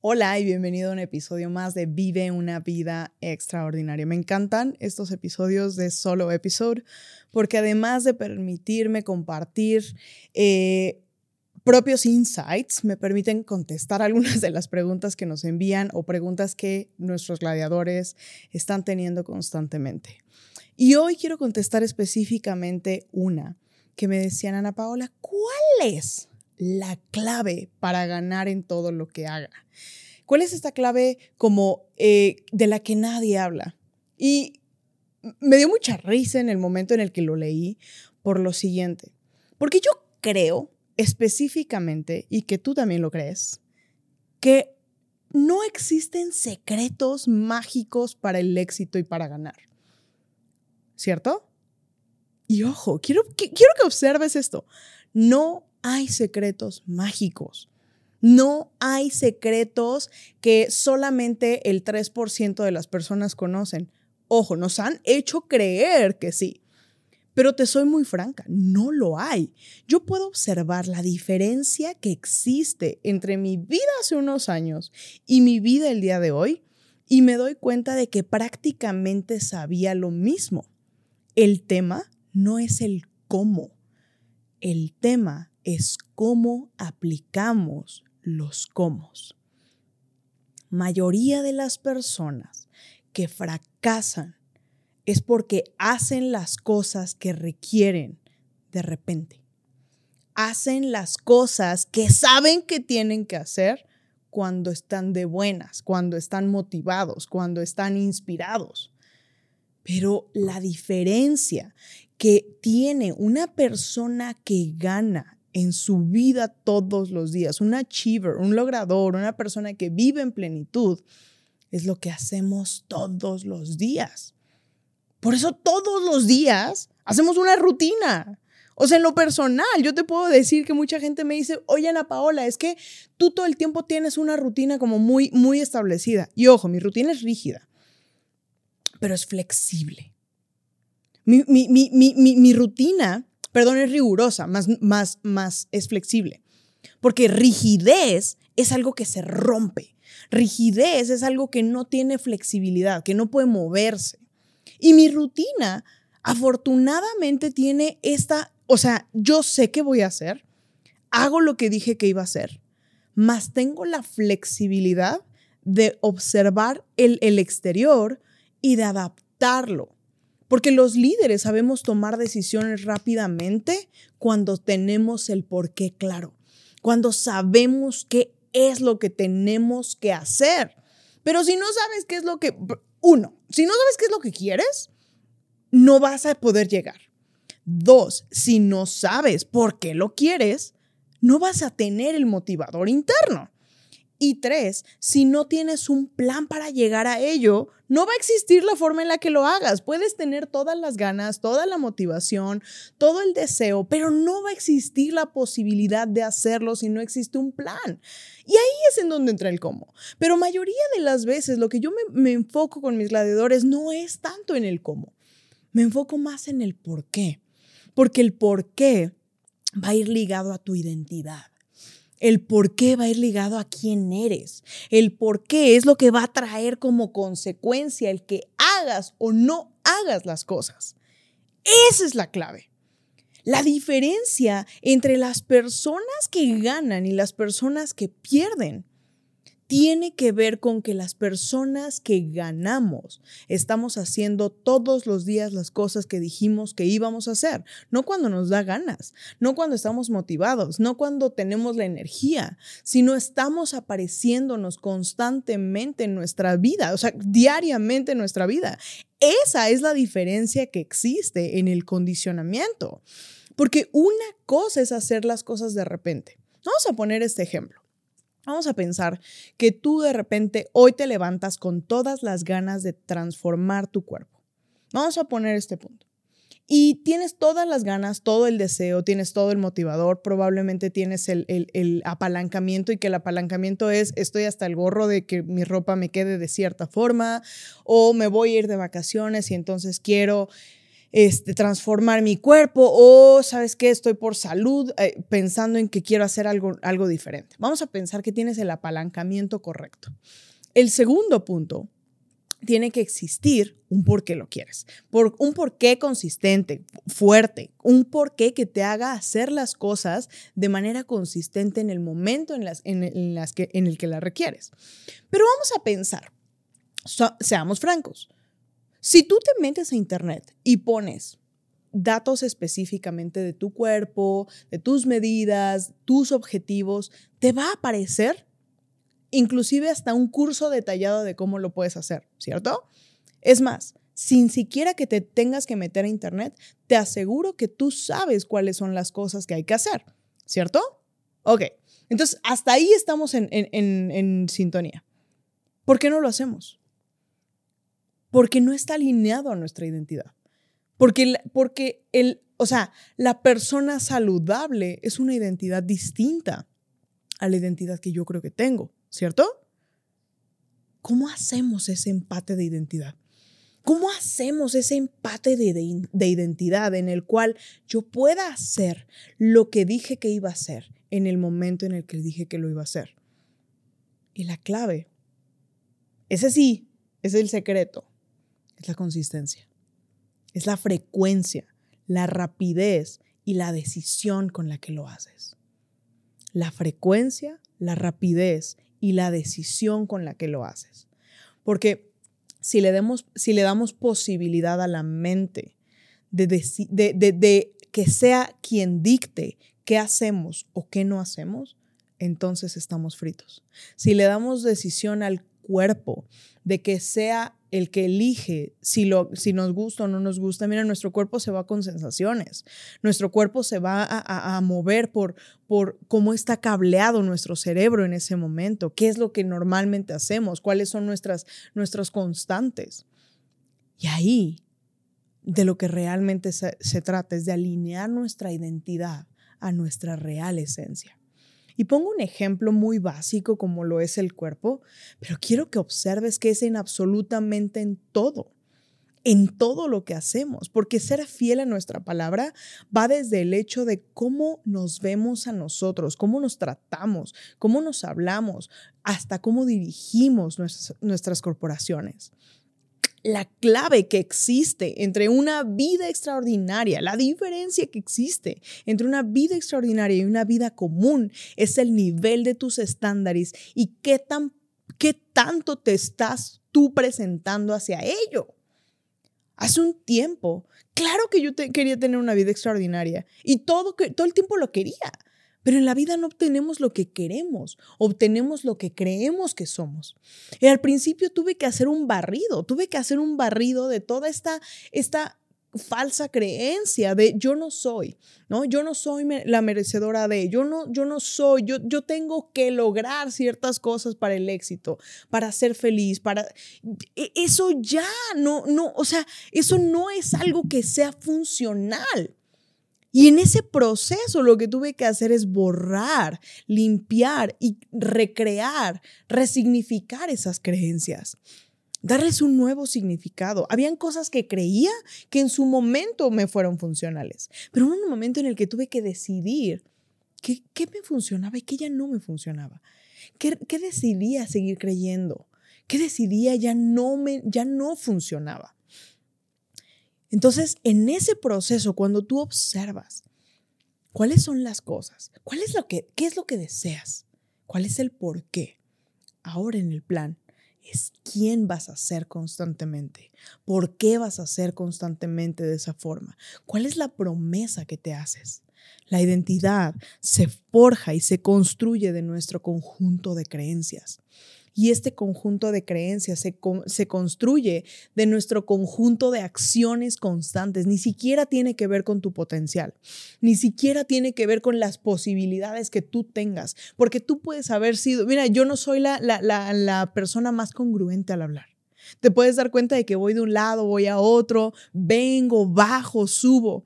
Hola y bienvenido a un episodio más de Vive una vida extraordinaria. Me encantan estos episodios de solo episode porque además de permitirme compartir eh, propios insights, me permiten contestar algunas de las preguntas que nos envían o preguntas que nuestros gladiadores están teniendo constantemente. Y hoy quiero contestar específicamente una que me decían, Ana Paola, ¿cuál es la clave para ganar en todo lo que haga. ¿Cuál es esta clave como eh, de la que nadie habla? Y me dio mucha risa en el momento en el que lo leí por lo siguiente. Porque yo creo específicamente, y que tú también lo crees, que no existen secretos mágicos para el éxito y para ganar. ¿Cierto? Y ojo, quiero que, quiero que observes esto. No hay secretos mágicos. No hay secretos que solamente el 3% de las personas conocen. Ojo, nos han hecho creer que sí. Pero te soy muy franca, no lo hay. Yo puedo observar la diferencia que existe entre mi vida hace unos años y mi vida el día de hoy y me doy cuenta de que prácticamente sabía lo mismo. El tema no es el cómo. El tema es cómo aplicamos los cómo. Mayoría de las personas que fracasan es porque hacen las cosas que requieren de repente. Hacen las cosas que saben que tienen que hacer cuando están de buenas, cuando están motivados, cuando están inspirados. Pero la diferencia que tiene una persona que gana en su vida todos los días, un achiever, un logrador, una persona que vive en plenitud, es lo que hacemos todos los días. Por eso todos los días hacemos una rutina. O sea, en lo personal, yo te puedo decir que mucha gente me dice, oye Ana Paola, es que tú todo el tiempo tienes una rutina como muy, muy establecida. Y ojo, mi rutina es rígida, pero es flexible. Mi, mi, mi, mi rutina perdón, es rigurosa, más, más, más es flexible. Porque rigidez es algo que se rompe. Rigidez es algo que no tiene flexibilidad, que no puede moverse. Y mi rutina, afortunadamente, tiene esta, o sea, yo sé qué voy a hacer, hago lo que dije que iba a hacer, más tengo la flexibilidad de observar el, el exterior y de adaptarlo. Porque los líderes sabemos tomar decisiones rápidamente cuando tenemos el porqué claro, cuando sabemos qué es lo que tenemos que hacer. Pero si no sabes qué es lo que, uno, si no sabes qué es lo que quieres, no vas a poder llegar. Dos, si no sabes por qué lo quieres, no vas a tener el motivador interno. Y tres, si no tienes un plan para llegar a ello, no va a existir la forma en la que lo hagas. Puedes tener todas las ganas, toda la motivación, todo el deseo, pero no va a existir la posibilidad de hacerlo si no existe un plan. Y ahí es en donde entra el cómo. Pero mayoría de las veces lo que yo me, enfoco con mis gladiadores no es tanto en el cómo. Me enfoco más en el por qué. Porque el por qué va a ir ligado a tu identidad. El por qué va a ir ligado a quién eres. El por qué es lo que va a traer como consecuencia el que hagas o no hagas las cosas. Esa es la clave. La diferencia entre las personas que ganan y las personas que pierden tiene que ver con que las personas que ganamos estamos haciendo todos los días las cosas que dijimos que íbamos a hacer, no cuando nos da ganas, no cuando estamos motivados, no cuando tenemos la energía, sino estamos apareciéndonos constantemente en nuestra vida, o sea, diariamente en nuestra vida. Esa es la diferencia que existe en el condicionamiento, porque una cosa es hacer las cosas de repente. Vamos a poner este ejemplo. Vamos a pensar que tú de repente hoy te levantas con todas las ganas de transformar tu cuerpo. Vamos a poner este punto. Y tienes todas las ganas, todo el deseo, tienes todo el motivador, probablemente tienes el, apalancamiento y que el apalancamiento es estoy hasta el gorro de que mi ropa me quede de cierta forma o me voy a ir de vacaciones y entonces quiero este, transformar mi cuerpo o, ¿sabes qué? Estoy por salud eh, pensando en que quiero hacer algo, algo diferente. Vamos a pensar que tienes el apalancamiento correcto. El segundo punto tiene que existir un por qué lo quieres, por, un por qué consistente, fuerte, un por qué que te haga hacer las cosas de manera consistente en el momento en, las, en, las que, en el que las requieres. Pero vamos a pensar, seamos francos, si tú te metes a internet y pones datos específicamente de tu cuerpo, de tus medidas, tus objetivos, te va a aparecer inclusive hasta un curso detallado de cómo lo puedes hacer, ¿cierto? Es más, sin siquiera que te tengas que meter a internet, te aseguro que tú sabes cuáles son las cosas que hay que hacer, ¿cierto? Ok, entonces hasta ahí estamos en, en sintonía. ¿Por qué no lo hacemos? Porque no está alineado a nuestra identidad. Porque, porque el, o sea, la persona saludable es una identidad distinta a la identidad que yo creo que tengo, ¿cierto? ¿Cómo hacemos ese empate de identidad? ¿Cómo hacemos ese empate de, de, identidad en el cual yo pueda hacer lo que dije que iba a hacer en el momento en el que dije que lo iba a hacer? Y la clave, ese sí, es el secreto, es la consistencia. Es la frecuencia, la rapidez y la decisión con la que lo haces. La frecuencia, la rapidez y la decisión con la que lo haces. Porque si le, demos, si le damos posibilidad a la mente de, de, que sea quien dicte qué hacemos o qué no hacemos, entonces estamos fritos. Si le damos decisión al cuerpo de que sea el que elige si, lo, si nos gusta o no nos gusta. Mira, nuestro cuerpo se va con sensaciones, nuestro cuerpo se va a, mover por, por cómo está cableado nuestro cerebro en ese momento, qué es lo que normalmente hacemos, cuáles son nuestras, nuestras constantes. Y ahí, de lo que realmente se trata es de alinear nuestra identidad a nuestra real esencia. Y pongo un ejemplo muy básico como lo es el cuerpo, pero quiero que observes que es en absolutamente en todo en todo lo que hacemos, porque ser fiel a nuestra palabra va desde el hecho de cómo nos vemos a nosotros, cómo nos tratamos, cómo nos hablamos, hasta cómo dirigimos nuestras, nuestras corporaciones la clave que existe entre una vida extraordinaria, la diferencia que existe entre una vida extraordinaria y una vida común es el nivel de tus estándares y qué, tan, qué tanto te estás tú presentando hacia ello. Hace un tiempo, claro que yo quería tener una vida extraordinaria y todo, todo el tiempo lo quería. Pero en la vida no obtenemos lo que queremos, obtenemos lo que creemos que somos. Y al principio tuve que hacer un barrido, tuve que hacer un barrido de toda esta, esta falsa creencia de yo no soy, ¿no? Yo no soy la merecedora de, yo no, yo no soy, yo, yo tengo que lograr ciertas cosas para el éxito, para ser feliz, para... E, eso ya no, no, o sea, eso no es algo que sea funcional. Y en ese proceso lo que tuve que hacer es borrar, limpiar y recrear, resignificar esas creencias, darles un nuevo significado. Habían cosas que creía que en su momento me fueron funcionales, pero hubo un momento en el que tuve que decidir qué, me funcionaba y qué ya no me funcionaba. ¿Qué, qué decidía seguir creyendo? ¿Qué decidía ya no, me, ya no funcionaba? Entonces, en ese proceso, cuando tú observas cuáles son las cosas, cuál es lo que, qué es lo que deseas, cuál es el por qué, ahora en el plan es quién vas a ser constantemente, por qué vas a ser constantemente de esa forma, cuál es la promesa que te haces. La identidad se forja y se construye de nuestro conjunto de creencias. Y este conjunto de creencias se, se, construye de nuestro conjunto de acciones constantes. Ni siquiera tiene que ver con tu potencial. Ni siquiera tiene que ver con las posibilidades que tú tengas. Porque tú puedes haber sido, mira, yo no soy la, la, la, la persona más congruente al hablar. Te puedes dar cuenta de que voy de un lado, voy a otro, vengo, bajo, subo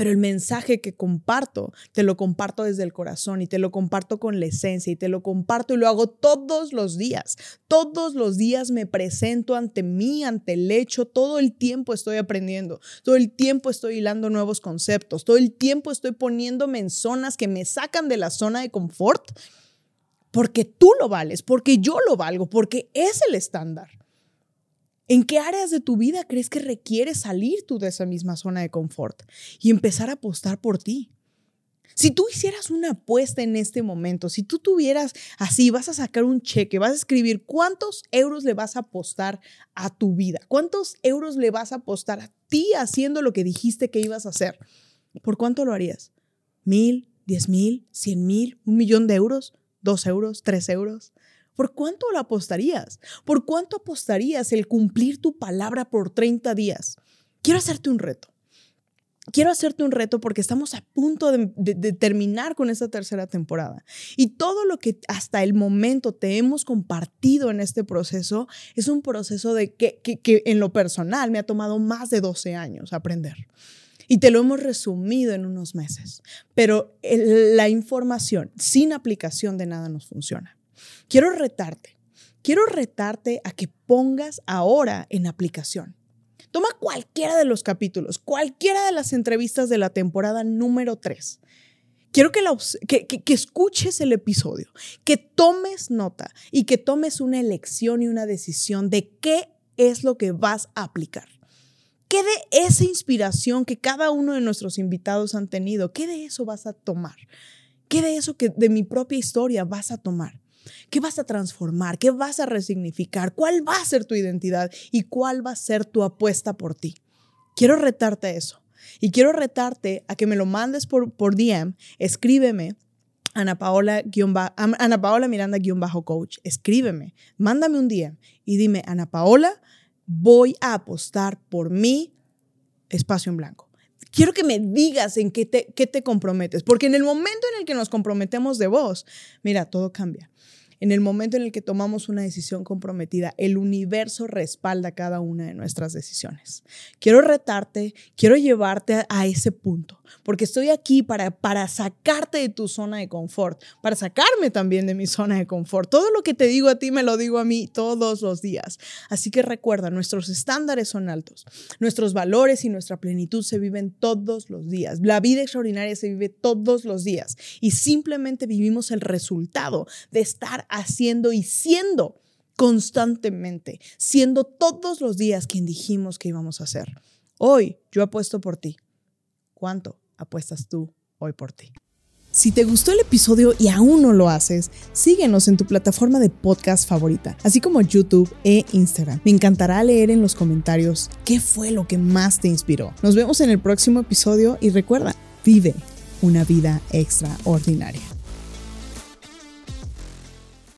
pero el mensaje que comparto, te lo comparto desde el corazón y te lo comparto con la esencia y te lo comparto y lo hago todos los días. Todos los días me presento ante mí, ante el hecho, todo el tiempo estoy aprendiendo, todo el tiempo estoy hilando nuevos conceptos, todo el tiempo estoy poniéndome en zonas que me sacan de la zona de confort porque tú lo vales, porque yo lo valgo, porque es el estándar. ¿En qué áreas de tu vida crees que requieres salir tú de esa misma zona de confort y empezar a apostar por ti? Si tú hicieras una apuesta en este momento, si tú tuvieras así, vas a sacar un cheque, vas a escribir cuántos euros le vas a apostar a tu vida, cuántos euros le vas a apostar a ti haciendo lo que dijiste que ibas a hacer, ¿por cuánto lo harías? ¿Mil, diez mil, cien mil, un millón de euros, dos euros, tres euros? ¿Por cuánto lo apostarías? ¿Por cuánto apostarías el cumplir tu palabra por 30 días? Quiero hacerte un reto. Quiero hacerte un reto porque estamos a punto de, terminar con esta tercera temporada. Y todo lo que hasta el momento te hemos compartido en este proceso es un proceso de que, que en lo personal me ha tomado más de 12 años aprender. Y te lo hemos resumido en unos meses. Pero la información sin aplicación de nada nos funciona. Quiero retarte, quiero retarte a que pongas ahora en aplicación. Toma cualquiera de los capítulos, cualquiera de las entrevistas de la temporada número 3. Quiero que, que, escuches el episodio, que tomes nota y que tomes una elección y una decisión de qué es lo que vas a aplicar. ¿Qué de esa inspiración que cada uno de nuestros invitados han tenido, qué de eso vas a tomar? ¿Qué de eso que de mi propia historia vas a tomar? ¿Qué vas a transformar? ¿Qué vas a resignificar? ¿Cuál va a ser tu identidad? ¿Y cuál va a ser tu apuesta por ti? Quiero retarte a eso. Y quiero retarte a que me lo mandes por, por DM, escríbeme Ana Paola, Ana Paola Miranda-coach, escríbeme, mándame un DM y dime, Ana Paola, voy a apostar por mi espacio en blanco. Quiero que me digas en qué te, qué te comprometes, porque en el momento en el que nos comprometemos de vos, mira, todo cambia. En el momento en el que tomamos una decisión comprometida, el universo respalda cada una de nuestras decisiones. Quiero retarte, quiero llevarte a ese punto, porque estoy aquí para, para sacarte de tu zona de confort, para sacarme también de mi zona de confort. Todo lo que te digo a ti me lo digo a mí todos los días. Así que recuerda, nuestros estándares son altos, nuestros valores y nuestra plenitud se viven todos los días. La vida extraordinaria se vive todos los días y simplemente vivimos el resultado de estar haciendo y siendo constantemente, siendo todos los días quien dijimos que íbamos a hacer. Hoy yo apuesto por ti. ¿Cuánto apuestas tú hoy por ti? Si te gustó el episodio y aún no lo haces, síguenos en tu plataforma de podcast favorita, así como YouTube e Instagram. Me encantará leer en los comentarios qué fue lo que más te inspiró. Nos vemos en el próximo episodio y recuerda, vive una vida extraordinaria.